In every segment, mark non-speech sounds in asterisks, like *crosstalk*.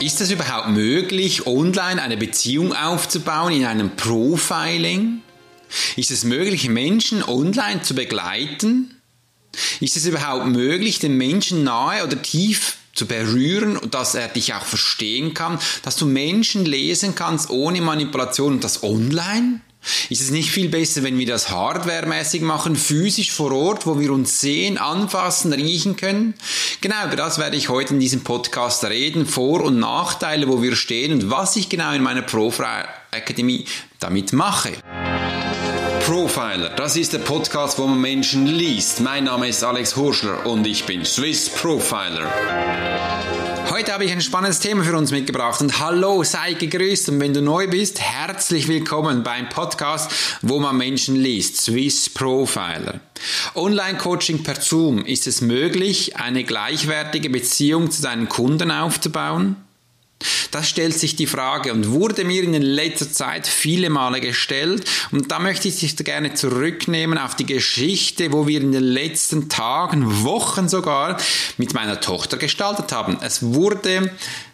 Ist es überhaupt möglich, online eine Beziehung aufzubauen in einem Profiling? Ist es möglich, Menschen online zu begleiten? Ist es überhaupt möglich, den Menschen nahe oder tief zu berühren dass er dich auch verstehen kann, dass du Menschen lesen kannst ohne Manipulation und das online? Ist es nicht viel besser, wenn wir das hardwaremäßig machen, physisch vor Ort, wo wir uns sehen, anfassen, riechen können? Genau, über das werde ich heute in diesem Podcast reden, Vor- und Nachteile, wo wir stehen und was ich genau in meiner Profile Akademie damit mache. Profiler, das ist der Podcast, wo man Menschen liest. Mein Name ist Alex Horschler und ich bin Swiss Profiler. Heute habe ich ein spannendes Thema für uns mitgebracht und hallo, sei gegrüßt und wenn du neu bist, herzlich willkommen beim Podcast, wo man Menschen liest, Swiss Profiler. Online-Coaching per Zoom, ist es möglich, eine gleichwertige Beziehung zu deinen Kunden aufzubauen? Das stellt sich die Frage und wurde mir in letzter Zeit viele Male gestellt. Und da möchte ich dich gerne zurücknehmen auf die Geschichte, wo wir in den letzten Tagen, Wochen sogar mit meiner Tochter gestaltet haben. Es wurde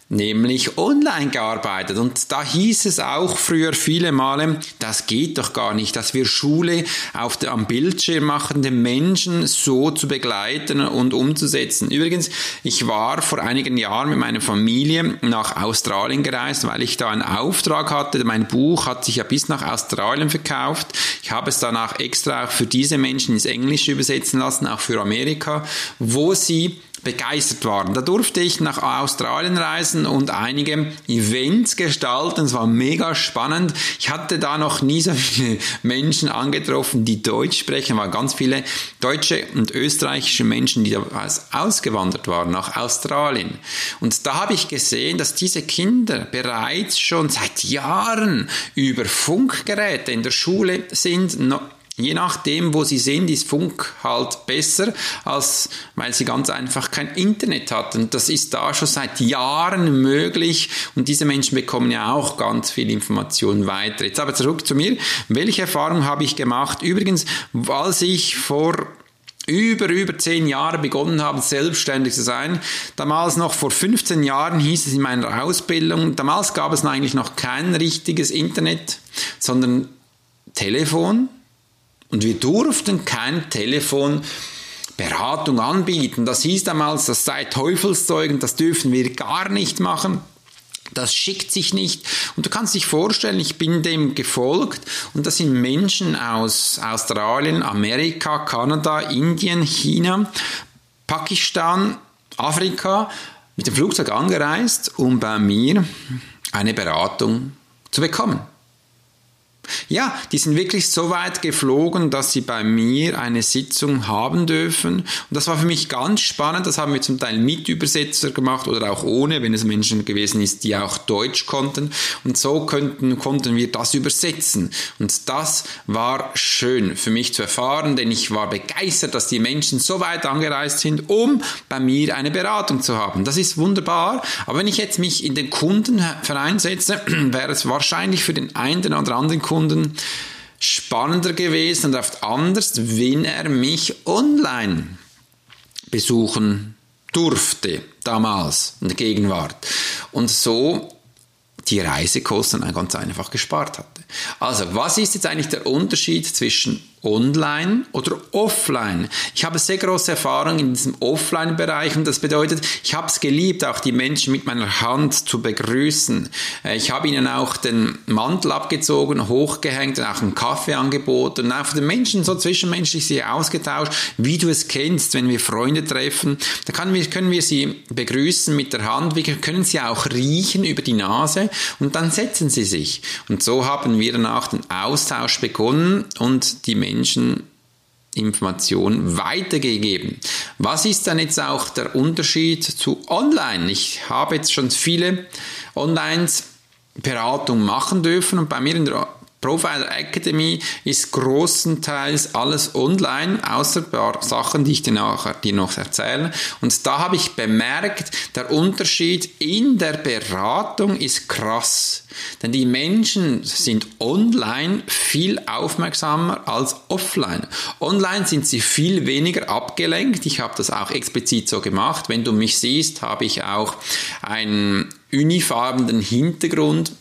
nämlich online gearbeitet. Und da hieß es auch früher viele Male, das geht doch gar nicht, dass wir Schule auf der, am Bildschirm machen, den Menschen so zu begleiten und umzusetzen. Übrigens, ich war vor einigen Jahren mit meiner Familie nach Australien gereist, weil ich da einen Auftrag hatte. Mein Buch hat sich ja bis nach Australien verkauft. Ich habe es danach extra auch für diese Menschen ins Englische übersetzen lassen, auch für Amerika, wo sie begeistert waren. Da durfte ich nach Australien reisen und einige Events gestalten. Es war mega spannend. Ich hatte da noch nie so viele Menschen angetroffen, die Deutsch sprechen. Es waren ganz viele deutsche und österreichische Menschen, die da ausgewandert waren nach Australien. Und da habe ich gesehen, dass diese Kinder bereits schon seit Jahren über Funkgeräte in der Schule sind, Je nachdem, wo sie sind, ist Funk halt besser, als weil sie ganz einfach kein Internet hatten. Das ist da schon seit Jahren möglich und diese Menschen bekommen ja auch ganz viel Information weiter. Jetzt aber zurück zu mir. Welche Erfahrung habe ich gemacht? Übrigens, als ich vor über, über zehn Jahre begonnen habe, selbstständig zu sein. Damals noch vor 15 Jahren hieß es in meiner Ausbildung, damals gab es eigentlich noch kein richtiges Internet, sondern Telefon, und wir durften kein Telefonberatung anbieten. Das hieß damals, das sei Teufelszeug und das dürfen wir gar nicht machen. Das schickt sich nicht. Und du kannst dich vorstellen, ich bin dem gefolgt und das sind Menschen aus Australien, Amerika, Kanada, Indien, China, Pakistan, Afrika mit dem Flugzeug angereist, um bei mir eine Beratung zu bekommen. Ja, die sind wirklich so weit geflogen, dass sie bei mir eine Sitzung haben dürfen. Und das war für mich ganz spannend. Das haben wir zum Teil mit Übersetzer gemacht oder auch ohne, wenn es Menschen gewesen ist, die auch Deutsch konnten. Und so könnten, konnten wir das übersetzen. Und das war schön für mich zu erfahren, denn ich war begeistert, dass die Menschen so weit angereist sind, um bei mir eine Beratung zu haben. Das ist wunderbar. Aber wenn ich jetzt mich in den Kundenverein setze, *clears throat* wäre es wahrscheinlich für den einen oder anderen Kunden Kunden spannender gewesen und oft anders, wenn er mich online besuchen durfte, damals in der Gegenwart. Und so die Reisekosten ganz einfach gespart hatte. Also, was ist jetzt eigentlich der Unterschied zwischen online oder offline. Ich habe sehr große Erfahrung in diesem Offline-Bereich und das bedeutet, ich habe es geliebt, auch die Menschen mit meiner Hand zu begrüßen. Äh, ich habe ihnen auch den Mantel abgezogen, hochgehängt und auch einen Kaffee angeboten und auch den Menschen so zwischenmenschlich sie ausgetauscht, wie du es kennst, wenn wir Freunde treffen. Da können wir sie begrüßen mit der Hand, wir können sie auch riechen über die Nase und dann setzen sie sich. Und so haben wir dann auch den Austausch begonnen und die Menschen Menschen Information weitergegeben. Was ist dann jetzt auch der Unterschied zu Online? Ich habe jetzt schon viele Onlines Beratung machen dürfen und bei mir in der Profiler Academy ist großenteils alles online, außer ein paar Sachen, die ich dir nachher dir noch erzähle. Und da habe ich bemerkt, der Unterschied in der Beratung ist krass. Denn die Menschen sind online viel aufmerksamer als offline. Online sind sie viel weniger abgelenkt. Ich habe das auch explizit so gemacht. Wenn du mich siehst, habe ich auch einen unifarbenen Hintergrund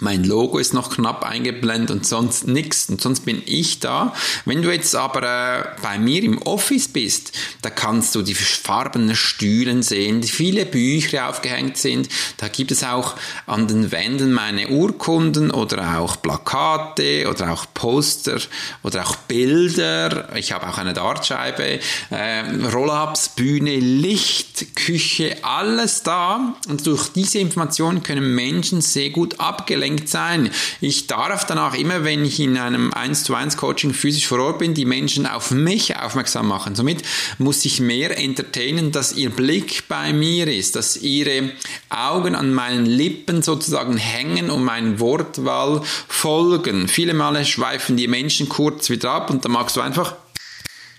mein Logo ist noch knapp eingeblendet und sonst nichts. Und sonst bin ich da. Wenn du jetzt aber äh, bei mir im Office bist, da kannst du die farbenen Stühlen sehen, die viele Bücher aufgehängt sind. Da gibt es auch an den Wänden meine Urkunden oder auch Plakate oder auch Poster oder auch Bilder. Ich habe auch eine Dartscheibe, äh, Roll-ups, Bühne, Licht, Küche, alles da. Und durch diese Informationen können Menschen sehr gut abgelenkt abgelenkt sein. Ich darf danach immer, wenn ich in einem 1 zu 1 Coaching physisch vor Ort bin, die Menschen auf mich aufmerksam machen. Somit muss ich mehr entertainen, dass ihr Blick bei mir ist, dass ihre Augen an meinen Lippen sozusagen hängen und mein Wortwahl folgen. Viele Male schweifen die Menschen kurz wieder ab und dann magst du einfach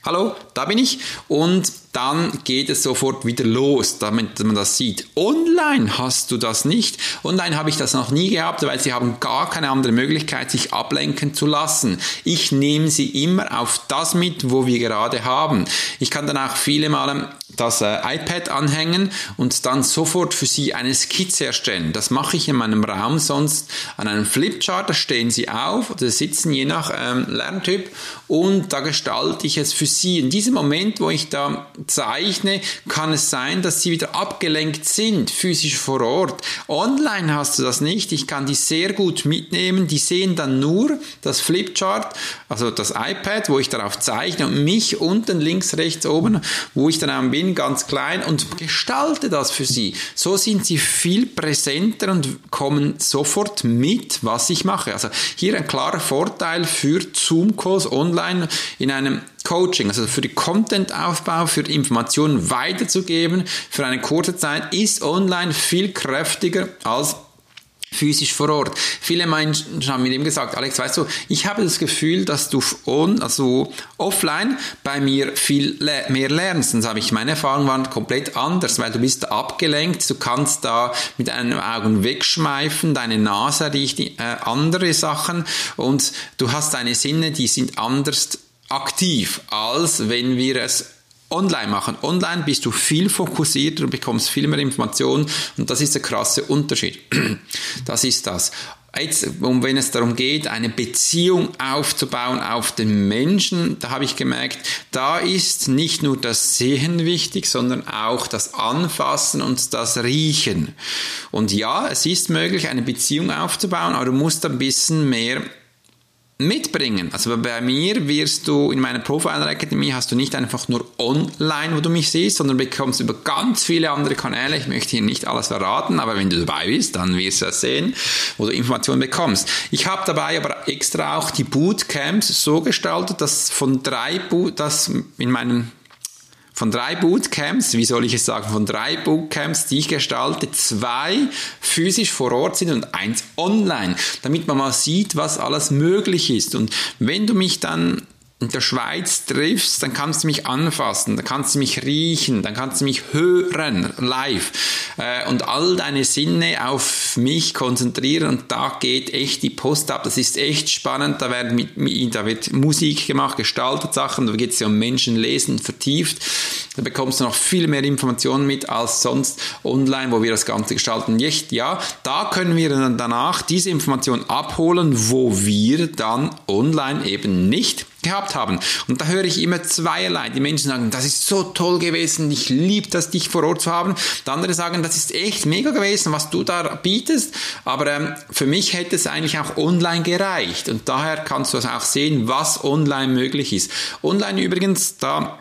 Hallo, da bin ich. Und dann geht es sofort wieder los, damit man das sieht. Online hast du das nicht. Online habe ich das noch nie gehabt, weil sie haben gar keine andere Möglichkeit, sich ablenken zu lassen. Ich nehme sie immer auf das mit, wo wir gerade haben. Ich kann dann auch viele Male das äh, iPad anhängen und dann sofort für sie eine Skizze erstellen. Das mache ich in meinem Raum sonst an einem Flipchart, da stehen sie auf oder sitzen je nach ähm, Lerntyp und da gestalte ich es für sie. In diesem Moment, wo ich da zeichne, kann es sein, dass sie wieder abgelenkt sind, physisch vor Ort. Online hast du das nicht. Ich kann die sehr gut mitnehmen. Die sehen dann nur das Flipchart, also das iPad, wo ich darauf zeichne und mich unten links, rechts, oben, wo ich dann bin, ganz klein und gestalte das für sie. So sind sie viel präsenter und kommen sofort mit, was ich mache. Also hier ein klarer Vorteil für Zoom-Calls online in einem Coaching, also für den Content-Aufbau, für Informationen weiterzugeben, für eine kurze Zeit, ist online viel kräftiger als physisch vor Ort. Viele Menschen haben mir eben gesagt, Alex, weißt du, ich habe das Gefühl, dass du on, also offline bei mir viel mehr lernst. Dann habe ich, meine Erfahrungen waren komplett anders, weil du bist abgelenkt, du kannst da mit deinen Augen wegschmeifen, deine Nase riecht äh, andere Sachen und du hast deine Sinne, die sind anders aktiv, als wenn wir es online machen. Online bist du viel fokussierter und bekommst viel mehr Informationen und das ist der krasse Unterschied. *clears throat* Das ist das. Jetzt, wenn es darum geht, eine Beziehung aufzubauen auf den Menschen, da habe ich gemerkt, da ist nicht nur das Sehen wichtig, sondern auch das Anfassen und das Riechen. Und ja, es ist möglich, eine Beziehung aufzubauen, aber du musst ein bisschen mehr mitbringen. Also bei mir wirst du in meiner Profiler Academy hast du nicht einfach nur online, wo du mich siehst, sondern bekommst über ganz viele andere Kanäle. Ich möchte hier nicht alles verraten, aber wenn du dabei bist, dann wirst du das sehen, wo du Informationen bekommst. Ich habe dabei aber extra auch die Bootcamps so gestaltet, dass von drei Boot, dass in meinen von drei Bootcamps, wie soll ich es sagen, von drei Bootcamps, die ich gestalte, zwei physisch vor Ort sind und eins online, damit man mal sieht, was alles möglich ist. Und wenn du mich dann in der Schweiz triffst, dann kannst du mich anfassen, dann kannst du mich riechen, dann kannst du mich hören, live äh, und all deine Sinne auf mich konzentrieren und da geht echt die Post ab. Das ist echt spannend, da, werden mit, da wird Musik gemacht, gestaltet Sachen, da geht es ja um Menschen lesen, vertieft. Da bekommst du noch viel mehr Informationen mit als sonst online, wo wir das Ganze gestalten. Echt, ja, da können wir dann danach diese Informationen abholen, wo wir dann online eben nicht gehabt haben. Und da höre ich immer zweierlei. Die Menschen sagen, das ist so toll gewesen, ich liebe das, dich vor Ort zu haben. Die andere sagen, das ist echt mega gewesen, was du da bietest. Aber ähm, für mich hätte es eigentlich auch online gereicht. Und daher kannst du auch sehen, was online möglich ist. Online übrigens, da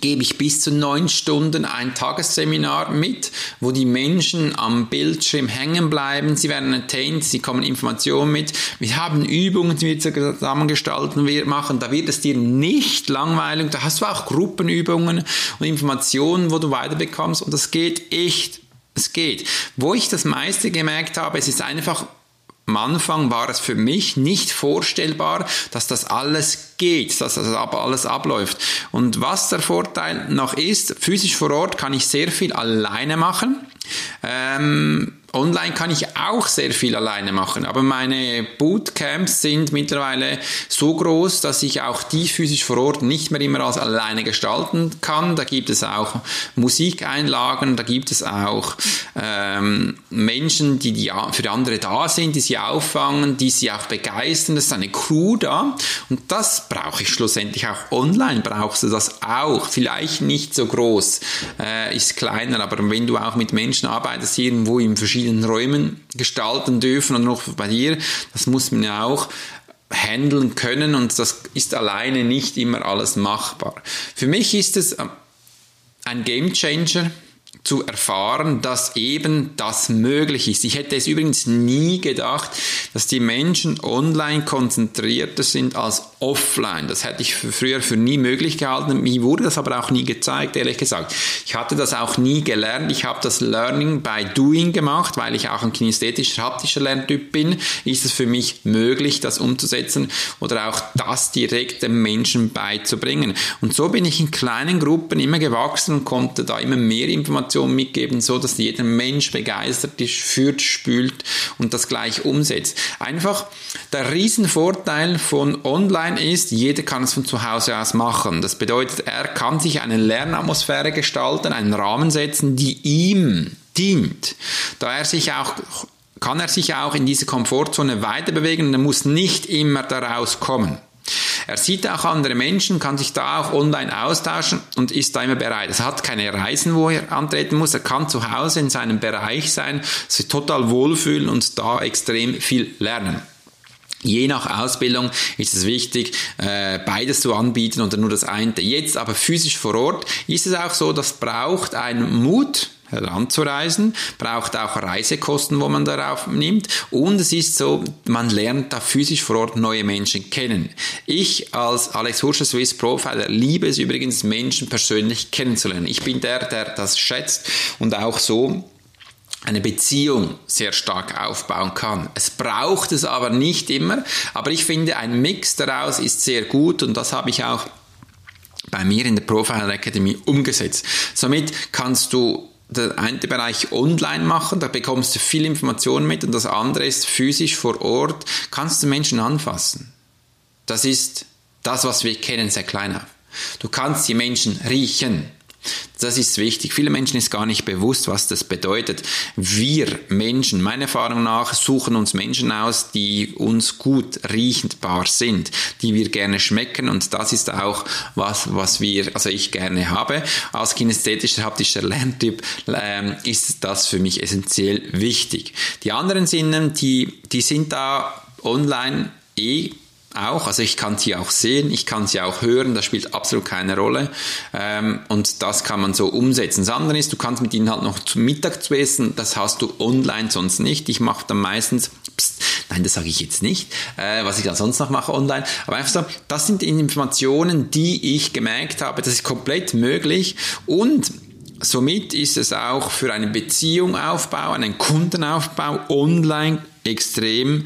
gebe ich bis zu neun Stunden ein Tagesseminar mit, wo die Menschen am Bildschirm hängen bleiben. Sie werden entertained, sie kommen Informationen mit. Wir haben Übungen, die wir zusammengestalten wir machen. Da wird es dir nicht langweilig. Da hast du auch Gruppenübungen und Informationen, wo du weiterbekommst. Und das geht echt. Es geht. Wo ich das meiste gemerkt habe, es ist einfach am Anfang war es für mich nicht vorstellbar, dass das alles geht, dass das alles abläuft. Und was der Vorteil noch ist, physisch vor Ort kann ich sehr viel alleine machen. Ähm, Online kann ich auch sehr viel alleine machen, aber meine Bootcamps sind mittlerweile so groß, dass ich auch die physisch vor Ort nicht mehr immer als alleine gestalten kann. Da gibt es auch Musikeinlagen, da gibt es auch ähm, Menschen, die, die für andere da sind, die sie auffangen, die sie auch begeistern. Das ist eine Crew da und das brauche ich schlussendlich auch online. Brauchst du das auch? Vielleicht nicht so groß, äh, ist kleiner, aber wenn du auch mit Menschen arbeitest, irgendwo in verschiedenen verschiedenen Räumen gestalten dürfen und noch bei dir, das muss man ja auch handeln können und das ist alleine nicht immer alles machbar. Für mich ist es ähm, ein Game Changer, zu erfahren, dass eben das möglich ist. Ich hätte es übrigens nie gedacht, dass die Menschen online konzentrierter sind als offline. Das hätte ich früher für nie möglich gehalten. Mir wurde das aber auch nie gezeigt, ehrlich gesagt. Ich hatte das auch nie gelernt. Ich habe das Learning by Doing gemacht, weil ich auch ein kinästhetischer, haptischer Lerntyp bin. Ist es für mich möglich, das umzusetzen oder auch das direkt dem Menschen beizubringen. Und so bin ich in kleinen Gruppen immer gewachsen und konnte da immer mehr Informationen mitgeben, so dass jeder Mensch begeistert ist, führt, spült und das gleich umsetzt. Einfach der Riesenvorteil von Online Online ist, jeder kann es von zu Hause aus machen. Das bedeutet, er kann sich eine Lernatmosphäre gestalten, einen Rahmen setzen, die ihm dient. Da er sich auch kann er sich auch in diese Komfortzone weiter bewegen und er muss nicht immer daraus kommen. Er sieht auch andere Menschen, kann sich da auch online austauschen und ist da immer bereit. Er hat keine Reisen, wo er antreten muss. Er kann zu Hause in seinem Bereich sein, sich total wohlfühlen und da extrem viel lernen. Je nach Ausbildung ist es wichtig, äh, beides zu anbieten oder nur das eine. Jetzt aber physisch vor Ort ist es auch so, das braucht einen Mut, heranzureisen, braucht auch Reisekosten, wo man darauf nimmt und es ist so, man lernt da physisch vor Ort neue Menschen kennen. Ich als Alex Hurscher Swiss Profiler liebe es übrigens, Menschen persönlich kennenzulernen. Ich bin der, der das schätzt und auch so eine Beziehung sehr stark aufbauen kann. Es braucht es aber nicht immer, aber ich finde, ein Mix daraus ist sehr gut und das habe ich auch bei mir in der Profile Academy umgesetzt. Somit kannst du der eine Bereich online machen, da bekommst du viel Informationen mit und das andere ist physisch vor Ort, kannst du Menschen anfassen. Das ist das, was wir kennen, sehr klein auf. Du kannst die Menschen riechen. Das ist wichtig. Viele Menschen ist gar nicht bewusst, was das bedeutet. Wir Menschen, meiner Erfahrung nach, suchen uns Menschen aus, die uns gut riechendbar sind, die wir gerne schmecken und das ist auch was, was wir, also ich gerne habe. Als kinästhetischer, haptischer Lerntyp ähm, ist das für mich essentiell wichtig. Die anderen Sinnen, die, die sind da online eh auch. Also ich kann sie auch sehen, ich kann sie auch hören, das spielt absolut keine Rolle. Ähm, und das kann man so umsetzen. Das andere ist, du kannst mit ihnen halt noch zum Mittag zu essen, das hast du online sonst nicht. Ich mache dann meistens, pst, nein, das sage ich jetzt nicht, äh, was ich dann sonst noch mache online. Aber einfach so, das sind Informationen, die ich gemerkt habe, das ist komplett möglich und Somit ist es auch für eine Beziehung aufbauen, einen Kundenaufbau online extrem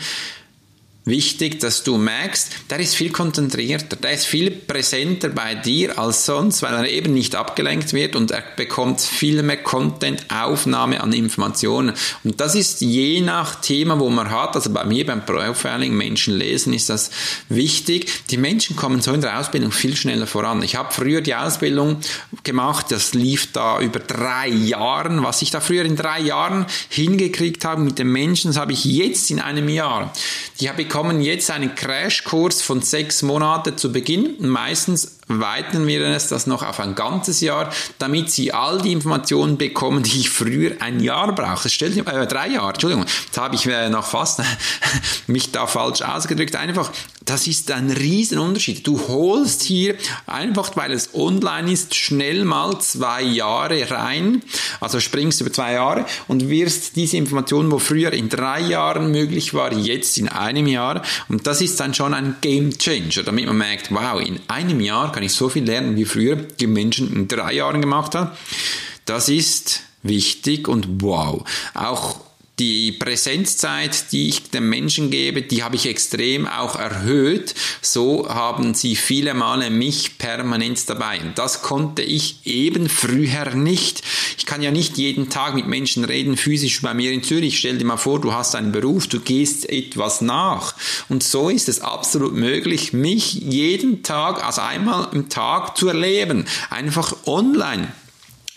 wichtig, dass du merkst, der ist viel konzentrierter, der ist viel präsenter bei dir als sonst, weil er eben nicht abgelenkt wird und er bekommt viel mehr Content, Aufnahme an Informationen. Und das ist je nach Thema, wo man hat, also bei mir beim Profiling, Menschen lesen, ist das wichtig. Die Menschen kommen so in der Ausbildung viel schneller voran. Ich habe früher die Ausbildung gemacht, das lief da über drei Jahren. Was ich da früher in drei Jahren hingekriegt habe mit den Menschen, das habe ich jetzt in einem Jahr. Die habe ich bekommen jetzt einen Crashkurs von sechs Monaten zu Beginn. Meistens weiten wir es das noch auf ein ganzes Jahr, damit Sie all die Informationen bekommen, die ich früher ein Jahr brauchte. Stell dir, äh, drei Jahre, Entschuldigung, jetzt habe ich äh, noch fast *laughs* mich da falsch ausgedrückt. Einfach, das ist ein Riesenunterschied. Du holst hier einfach, weil es online ist, schnell mal zwei Jahre rein, also springst über zwei Jahre und wirst diese Informationen, wo früher in drei Jahren möglich war, jetzt in einem Jahr. Und das ist dann schon ein Game Changer, damit man merkt, wow, in einem Jahr kann ich so viel lernen, wie früher die Menschen in drei Jahren gemacht haben. Das ist wichtig und wow. Auch die Präsenzzeit, die ich den Menschen gebe, die habe ich extrem auch erhöht. So haben sie viele Male mich permanent dabei. Und das konnte ich eben früher nicht. Ich kann ja nicht jeden Tag mit Menschen reden, physisch bei mir in Zürich. Stell dir mal vor, du hast einen Beruf, du gehst etwas nach. Und so ist es absolut möglich, mich jeden Tag, also einmal im Tag zu erleben. Einfach online.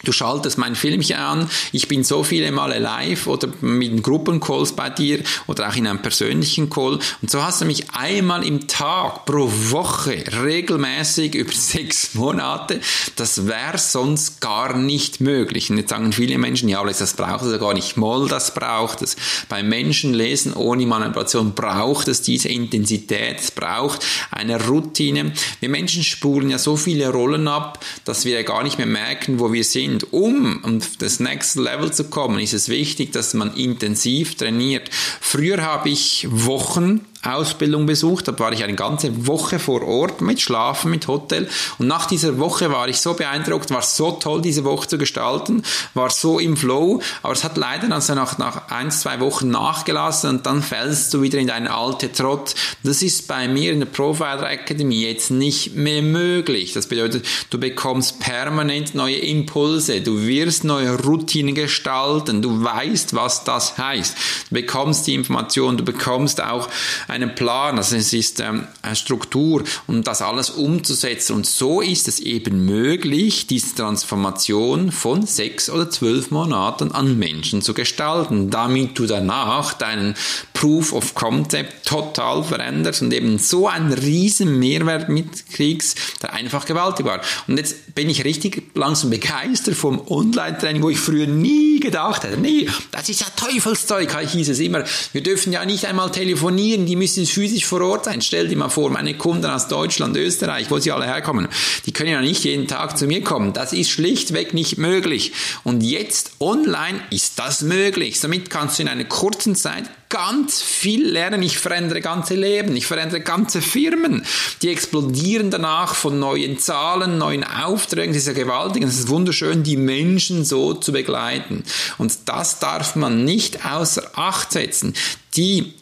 Du schaltest mein Filmchen an, ich bin so viele Male live oder mit Gruppencalls bei dir oder auch in einem persönlichen Call und so hast du mich einmal im Tag pro Woche regelmäßig *laughs* über sechs Monate. Das wäre sonst gar nicht möglich. Und jetzt sagen viele Menschen, ja, das braucht es ja gar nicht. Moll, das braucht es. Beim Menschen lesen ohne Manipulation braucht es diese Intensität, es braucht eine Routine. Wir Menschen spulen ja so viele Rollen ab, dass wir ja gar nicht mehr merken, wo wir sind sind, um auf das Next Level zu kommen, ist es wichtig, dass man intensiv trainiert. Früher habe ich Wochen Ausbildung besucht, da war ich eine ganze Woche vor Ort mit Schlafen, mit Hotel und nach dieser Woche war ich so beeindruckt, war so toll, diese Woche zu gestalten, war so im Flow, aber es hat leider also nach, nach ein, zwei Wochen nachgelassen und dann fällst du wieder in deine alte Trott. Das ist bei mir in der Profiler Academy jetzt nicht mehr möglich. Das bedeutet, du bekommst permanent neue Impulse, du wirst neue Routinen gestalten, du weißt, was das heißt. Du bekommst die Information, du bekommst auch einen Plan, also es ist ähm, eine Struktur, um das alles umzusetzen. Und so ist es eben möglich, diese Transformation von sechs oder zwölf Monaten an Menschen zu gestalten, damit du danach deinen Proof of Concept total veränderst und eben so einen riesen Mehrwert mitkriegst, der einfach gewaltig war. Und jetzt bin ich richtig langsam begeistert vom Online-Training, wo ich früher nie gedacht hätte, nee, das ist ja Teufelszeug, hieß es immer. Wir dürfen ja nicht einmal telefonieren, die müssen physisch vor Ort sein. Stell dir mal vor, meine Kunden aus Deutschland, Österreich, wo sie alle herkommen, die können ja nicht jeden Tag zu mir kommen. Das ist schlichtweg nicht möglich. Und jetzt online ist das möglich. Somit kannst du in einer kurzen Zeit ganz viel lernen. Ich verändere ganze Leben, ich verändere ganze Firmen. Die explodieren danach von neuen Zahlen, neuen Aufträgen. Das ist ja gewaltig. Es ist wunderschön, die Menschen so zu begleiten. Und das darf man nicht außer Acht setzen. Die,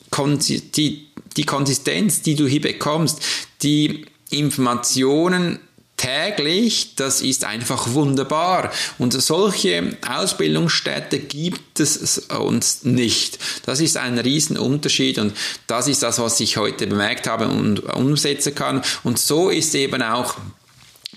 die, die Konsistenz, die du hier bekommst, die Informationen täglich, das ist einfach wunderbar. Und solche Ausbildungsstätte gibt es uns nicht. Das ist ein Riesenunterschied und das ist das, was ich heute bemerkt habe und umsetzen kann. Und so ist eben auch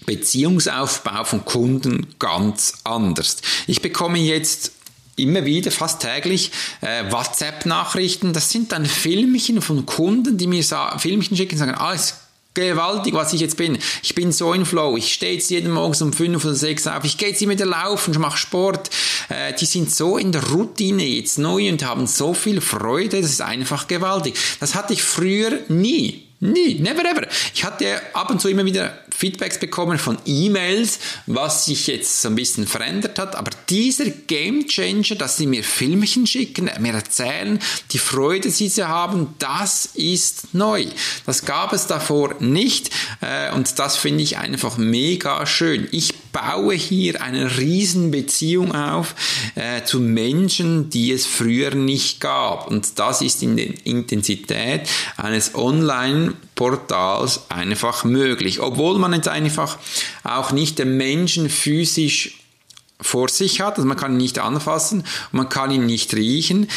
Beziehungsaufbau von Kunden ganz anders. Ich bekomme jetzt immer wieder, fast täglich, äh, WhatsApp-Nachrichten. Das sind dann Filmchen von Kunden, die mir Filmchen schicken und sagen, alles gewaltig, was ich jetzt bin. Ich bin so in Flow. Ich stehe jetzt jeden Morgen um fünf oder sechs auf. Ich gehe jetzt immer wieder laufen, ich mache Sport. Äh, die sind so in der Routine jetzt neu und haben so viel Freude. Das ist einfach gewaltig. Das hatte ich früher nie. Nie, never ever. Ich hatte ab und zu immer wieder Feedbacks bekommen von E-Mails, was sich jetzt so ein bisschen verändert hat. Aber dieser Game Changer, dass sie mir Filmchen schicken, mir erzählen, die Freude, die sie haben, das ist neu. Das gab es davor nicht äh, und das finde ich einfach mega schön. Ich baue hier eine riesen Beziehung auf äh, zu Menschen, die es früher nicht gab. Und das ist in der Intensität eines Online-Portals einfach möglich. Obwohl man jetzt einfach auch nicht den Menschen physisch vor sich hat, also man kann ihn nicht anfassen, man kann ihn nicht riechen,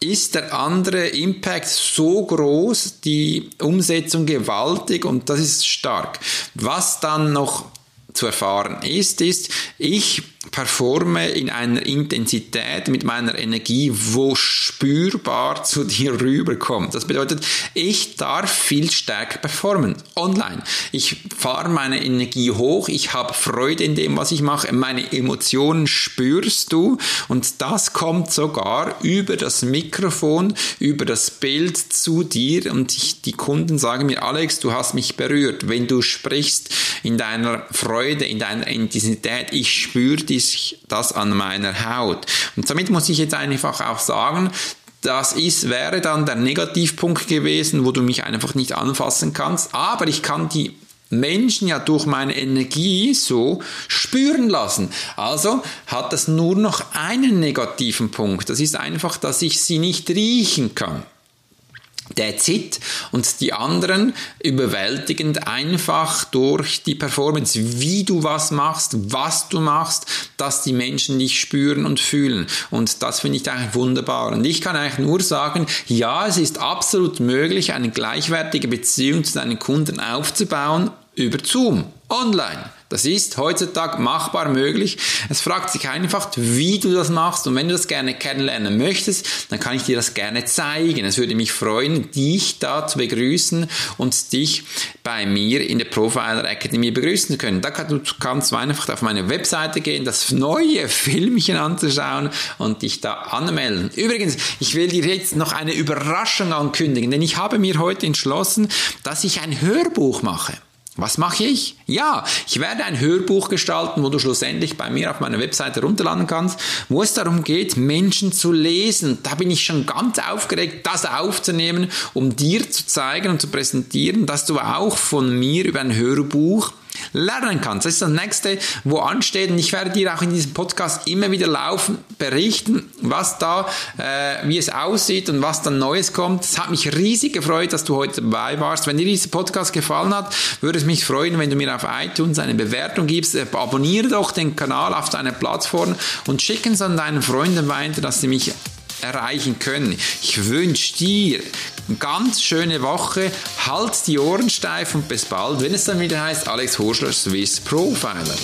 ist der andere Impact so groß, die Umsetzung gewaltig und das ist stark. Was dann noch zu erfahren ist, ist, ich performe in einer Intensität mit meiner Energie, wo spürbar zu dir rüberkommt. Das bedeutet, ich darf viel stärker performen online. Ich fahre meine Energie hoch, ich habe Freude in dem, was ich mache, meine Emotionen spürst du und das kommt sogar über das Mikrofon, über das Bild zu dir und ich, die Kunden sagen mir, Alex, du hast mich berührt. Wenn du sprichst in deiner Freude, in deiner Intensität, ich spüre die ich das an meiner Haut. Und damit muss ich jetzt einfach auch sagen, das ist, wäre dann der Negativpunkt gewesen, wo du mich einfach nicht anfassen kannst. Aber ich kann die Menschen ja durch meine Energie so spüren lassen. Also hat das nur noch einen negativen Punkt. Das ist einfach, dass ich sie nicht riechen kann. That's it. Und die anderen überwältigend einfach durch die Performance, wie du was machst, was du machst, dass die Menschen dich spüren und fühlen. Und das finde ich eigentlich wunderbar. Und ich kann eigentlich nur sagen, ja, es ist absolut möglich, eine gleichwertige Beziehung zu deinen Kunden aufzubauen über Zoom, online. Das ist heutzutage machbar möglich. Es fragt sich einfach, wie du das machst. Und wenn du das gerne kennenlernen möchtest, dann kann ich dir das gerne zeigen. Es würde mich freuen, dich da zu begrüßen und dich bei mir in der Profiler Academy begrüßen zu können. Da kannst du einfach auf meine Webseite gehen, das neue *laughs* Filmchen anzuschauen und dich da anmelden. Übrigens, ich will dir jetzt noch eine Überraschung ankündigen, denn ich habe mir heute entschlossen, dass ich ein Hörbuch mache. Was mache ich? Ja, ich werde ein Hörbuch gestalten, wo du schlussendlich bei mir auf meiner Webseite runterladen kannst, wo es darum geht, Menschen zu lesen. Da bin ich schon ganz aufgeregt, das aufzunehmen, um dir zu zeigen und zu präsentieren, dass du auch von mir über ein Hörbuch lernen kannst. Das ist das nächste, wo ansteht. Und ich werde dir auch in diesem Podcast immer wieder laufen, berichten, was da, äh, wie es aussieht und was dann Neues kommt. Es hat mich riesig gefreut, dass du heute dabei warst. Wenn dir dieser Podcast gefallen hat, würde es mich freuen, wenn du mir auf iTunes eine Bewertung gibst. Äh, abonniere doch den Kanal auf deiner Plattform und schicken es an deinen Freunden weiter, dass sie mich erreichen können. Ich wünsche dir eine ganz schöne Woche. Halt die Ohren steif und bis bald, wenn es dann wieder heißt Alex Horschler Swiss Profiler.